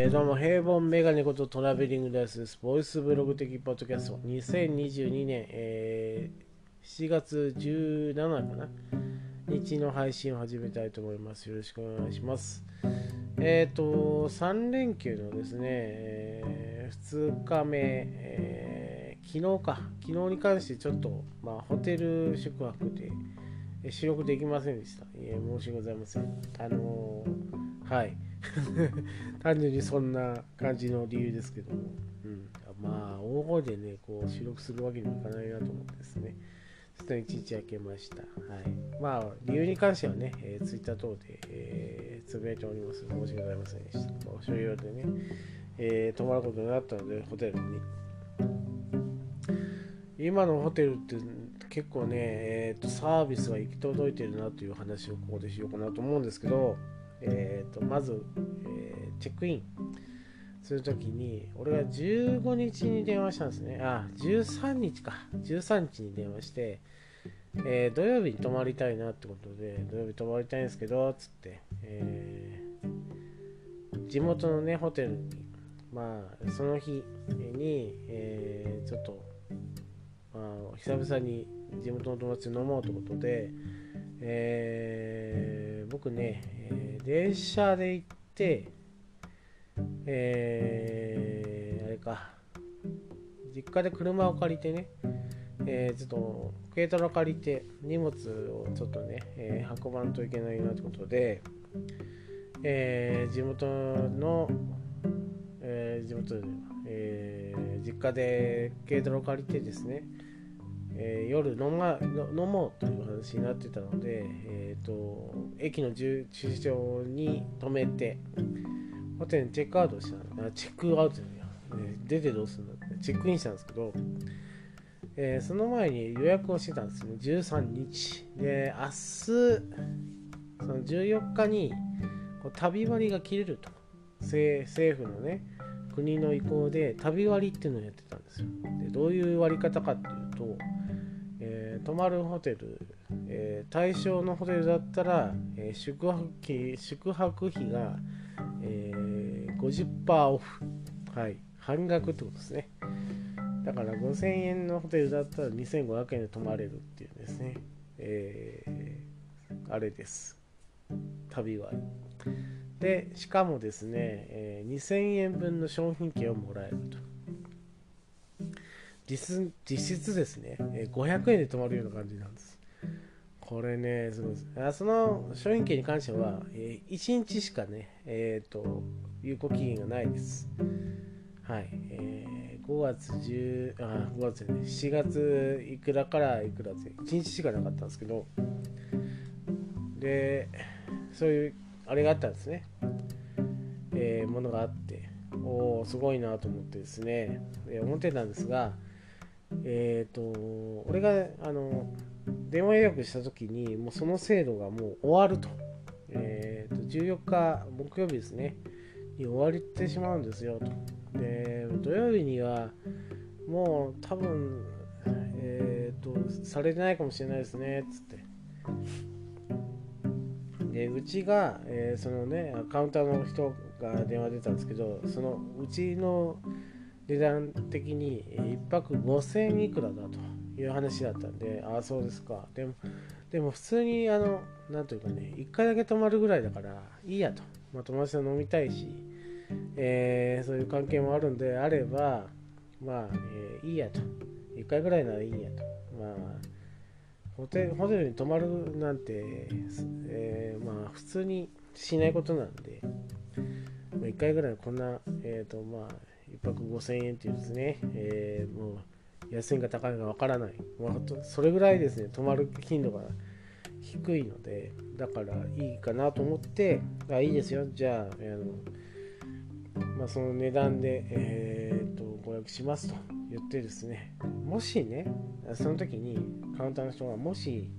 えー、どうも、平凡メガネことトラベリングダイスです。ボイスブログ的ポッドキャスト、2022年、えー、7月17かな日の配信を始めたいと思います。よろしくお願いします。えっ、ー、と、3連休のですね、えー、2日目、えー、昨日か、昨日に関してちょっと、まあ、ホテル宿泊で、収録できませんでした。いえ、申し訳ございません。あのはい。単純にそんな感じの理由ですけども、うん、まあ大声でねこう収録するわけにもいかないなと思ってですね。ちょっと一日明けました、はい、まあ理由に関してはね、えー、ツイッター等で、えー、つぶやいております。申し訳ございませんでした、まあ、所要でね、えー、泊まることになったのでホテルに。今のホテルって結構ね、えーと、サービスが行き届いてるなという話をここでしようかなと思うんですけど、えーと、まず、えー、チェックインするときに、俺が15日に電話したんですね。あ、13日か。13日に電話して、えー、土曜日に泊まりたいなってことで、土曜日泊まりたいんですけど、つって、えー、地元のね、ホテルに、まあ、その日に、えー、ちょっと、まあ、久々に地元の友達と飲もうってことで、えー、僕ね、えー、電車で行って、えー、あれか、実家で車を借りてね、えー、ちょっと軽トラ借りて荷物をちょっとね、えー、運ばんといけないなってことで、えー、地元の、えー、地元で、えー、実家で軽トラを借りてですね、えー、夜飲,、ま、飲もうという話になってたので、えーと、駅の駐車場に止めてホテルにチェックアウトしたあチェックアウトじゃないや、え、出てどうするんだって。チェックインしたんですけど、えー、その前に予約をしてたんですね。13日。で明日その14日にこう旅割が切れると。政府のね国の意向で旅割っていうのをやってたんですよ。でどういう割り方かっていうと泊まるホテル、えー、対象のホテルだったら、えー、宿泊費宿泊費が、えー、50%オフ、はい、半額ってことですね。だから5000円のホテルだったら2500円で泊まれるっていうですね、えー、あれです。旅は。でしかもですね、えー、2000円分の商品券をもらえると。実質ですね、え500円で泊まるような感じなんです。これね、すごいです。あその商品券に関しては、えー、1日しかね、えっ、ー、と、有効期限がないです。はい。えー、5月10、あ、5月ね、7月いくらからいくらで、1日しかなかったんですけど、で、そういう、あれがあったんですね。えー、ものがあって、おお、すごいなと思ってですね、え思ってたんですが、えっ、ー、と、俺が、あの、電話予約した時に、もうその制度がもう終わると。えっ、ー、と、14日、木曜日ですね、に終わってしまうんですよと。で、土曜日には、もう多分、えっ、ー、と、されてないかもしれないですね、つって。で、うちが、えそのね、カウンターの人が電話出たんですけど、そのうちの、値段的に1泊5000いくらだという話だったんで、ああ、そうですか。でも、でも普通に、あの、なんというかね、1回だけ泊まるぐらいだから、いいやと。まあ、友達と飲みたいし、えー、そういう関係もあるんであれば、まあ、えー、いいやと。1回ぐらいならいいやと。まあ、ホテホテルに泊まるなんて、えー、まあ、普通にしないことなんで、まあ、1回ぐらいこんな、えっ、ー、と、まあ、1泊5000円っていうですね、えー、もう安いか高いかわからない、まあ、それぐらいですね泊まる頻度が低いのでだからいいかなと思ってあいいですよ。じゃあ、あのまあ、その値段で、えーと、ご予約しますと言ってですね。もしねその時にカウンターの人がもし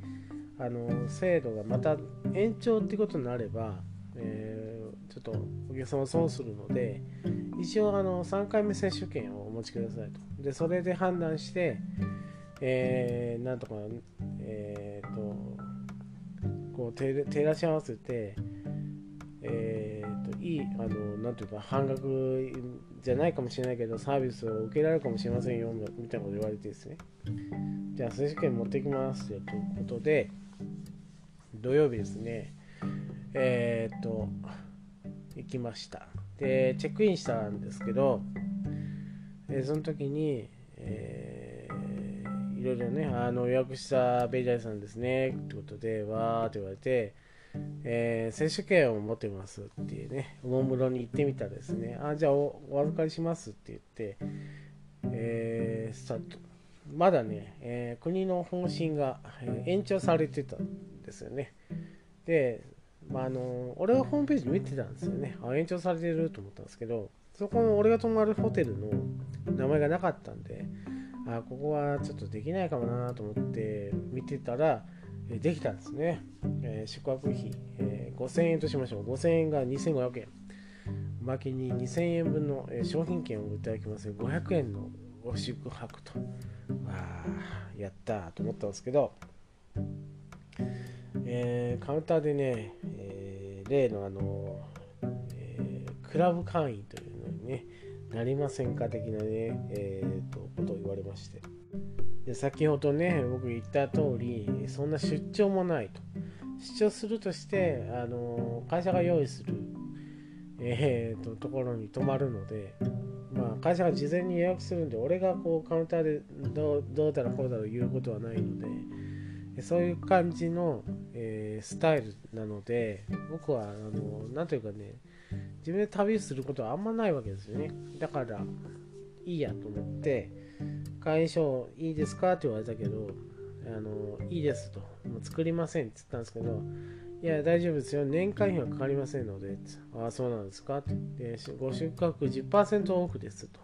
あの制度がまた延長ってことになれば、え、ちょっとお客様損するので、一応あの3回目接種券をお持ちくださいと。で、それで判断して、えー、なんとか、えっ、ー、と、こう照らし合わせて、えーと、いいあのなんていうか半額じゃないかもしれないけどサービスを受けられるかもしれませんよみたいなこと言われてですねじゃあ接種券持ってきますよということで土曜日ですねえー、っと行きましたでチェックインしたんですけど、えその時に、えー、いろいろねあの予約したベイジャイさんですねってことでわーって言われてえー、接種券を持ってますっていうね、おもむろに行ってみたらですね、あ、じゃあお預かりしますって言って、えー、スタート。まだね、えー、国の方針が、延長されてたんですよね。で、まあ、あの俺はホームページ見てたんですよね。あ、延長されてると思ったんですけど、そこの俺が泊まるホテルの名前がなかったんで、あ、ここはちょっとできないかもなと思って見てたら、できたんですね。えー、宿泊費、えー、5000円としましょう。5000円が2500円。おまけに2000円分の、商品券をいただきます500円のご宿泊と。ああ、やったと思ったんですけど、えー、カウンターでね、えー、例のあの、えー、クラブ会員というのにね、なりませんか的なね、えーと、ことを言われまして。で先ほどね僕言った通りそんな出張もないと出張するとしてあの会社が用意する、えーと、ところに泊まるので、まあ、会社が事前に予約するんで俺がこうカウンターでどうどうだろうこうだろう言うことはないのでそういう感じの、えー、スタイルなので僕はあのなんというかね自分で旅することはあんまないわけですよねだからいいやと思って会員証いいですかって言われたけど、あの、いいですと。もう作りませんって言ったんですけど、いや、大丈夫ですよ。年会費はかかりませんので、ああ、そうなんですかって。ご出荷10%オフですと。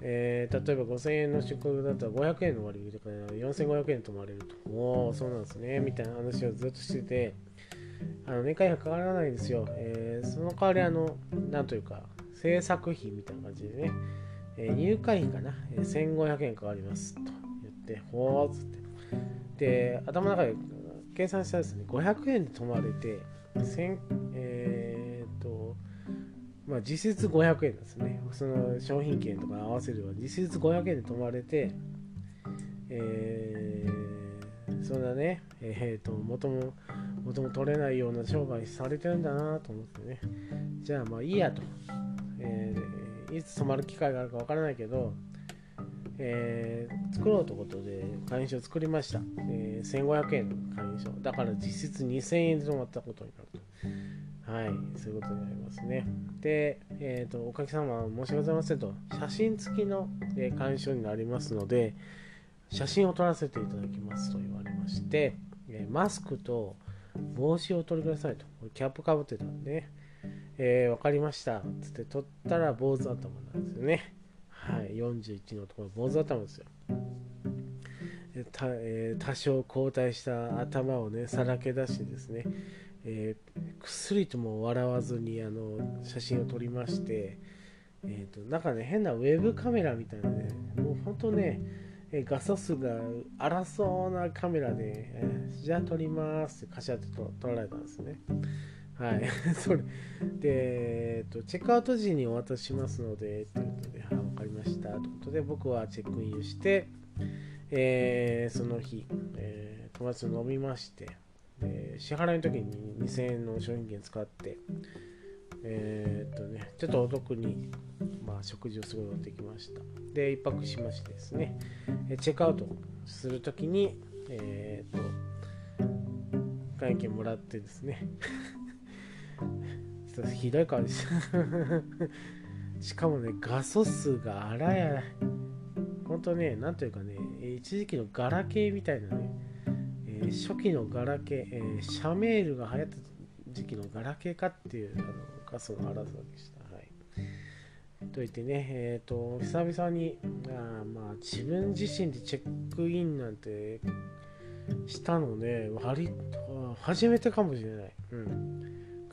えー、例えば5000円の出荷だったら500円の割引とか4500円泊まれると。おお、そうなんですね。みたいな話をずっとしてて、あの年会費はかからないんですよ。えー、その代わり、あの、なんというか、制作費みたいな感じでね、えー、入会費かな、えー、1500円かかりますと言って、ほーっつって。で、頭の中で計算したらですね、500円で泊まれて、1000えー、っと、まあ実質500円ですね。その商品券とか合わせれば実質500円で泊まれて、えー、そんなね、えー、っと、元も、元も取れないような商売されてるんだなと思ってね、じゃあまあいいやと。えーいつ泊まる機会があるかわからないけど、えー、作ろうということで会員証を作りました、えー、1500円の会員証だから実質2000円で泊まったことになるとはいそういうことになりますねで、えーと、お客様申し訳ございませんと写真付きの、えー、会員証になりますので写真を撮らせていただきますと言われまして、えー、マスクと帽子を取りくださいとキャップかぶってたんで、ね、えー、分かりました。つって取ったら坊主頭なんですよね。はい、41のところ、坊主頭ですよ。たえー、多少後退した頭をね、さらけ出してですね、えー、くっすりとも笑わずにあの写真を撮りまして、えーと、なんかね、変なウェブカメラみたいなね、もう本当ね、え画素数が荒そうなカメラで、えー、じゃあ撮りますってカシャって撮られたんですね。はい、それで、えっと、チェックアウト時にお渡ししますので、ということで、はい、分かりました。ということで、僕はチェックインして、えー、その日、えー、友達と飲みまして、えー、支払いの時に2000円の商品券使って、えー、っとね、ちょっとお得に、まあ、食事をすることができました。で、一泊しましてですね、チェックアウトするときに、えー、っと、会計もらってですね ひどい顔でした しかもね、画素数が荒い荒い。ほんとね、なんというかね、一時期のガラケーみたいなね、ー、初期のガラケー、えー、シャメールが流行った時期のガラケーかっていうあの画素の荒さでした。はい。と言ってね、えっ、ー、と、久々に、あまあ、自分自身でチェックインなんてしたので、割と初めてかもしれない。うん。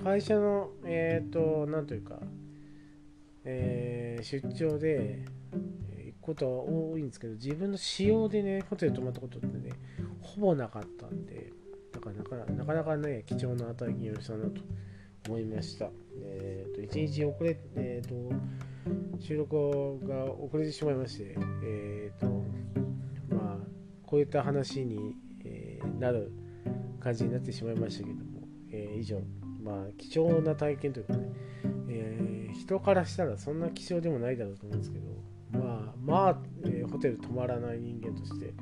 会社の、えっ、ー、と、なんというか、えー、出張で行くことは多いんですけど、自分の仕様でね、ホテル泊まったことってね、ほぼなかったんで、だからなかなかなかね、貴重な体験をしたなと思いました。えーと、1日遅れ、えーと、収録が遅れてしまいまして、えーとまあ、こういった話に、えー、なる感じになってしまいましたけども、えー、以上、まあ、貴重な体験というかね、えー、人からしたらそんな貴重でもないだろうと思うんですけど、まあ、まあ、え、ホテル泊まらない人間として、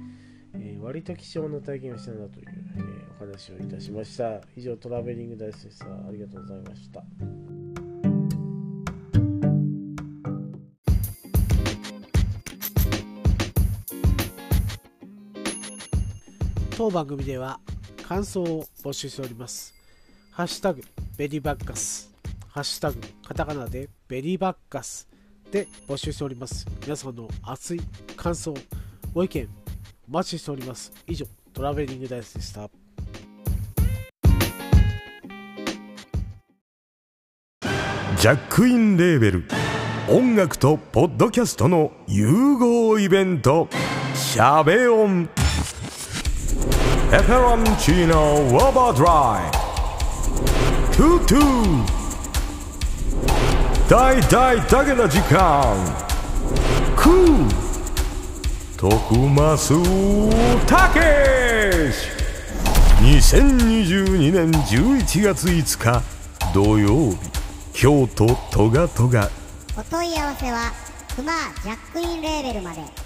割と貴重な体験をしたなという、えー、お話をいたしました。以上、トラベリングダイスでした。ありがとうございました。当番組では感想を募集しております。ハッシュタグベリーバッカス、ハッシュタグカタカナでベリーバッカスで募集しております。皆さんの熱い感想、ご意見、お待ちしております。以上、トラベリングダイスでした。ジャックインレーベル音楽とポッドキャストの融合イベント「シャベオン」「エフェロンチーノウォーバードライ」「トゥトゥ」大大だけな時間。クー。徳増たけし2022年11月5日土曜日。京都トガトガ。お問い合わせはクマジャックインレーベルまで。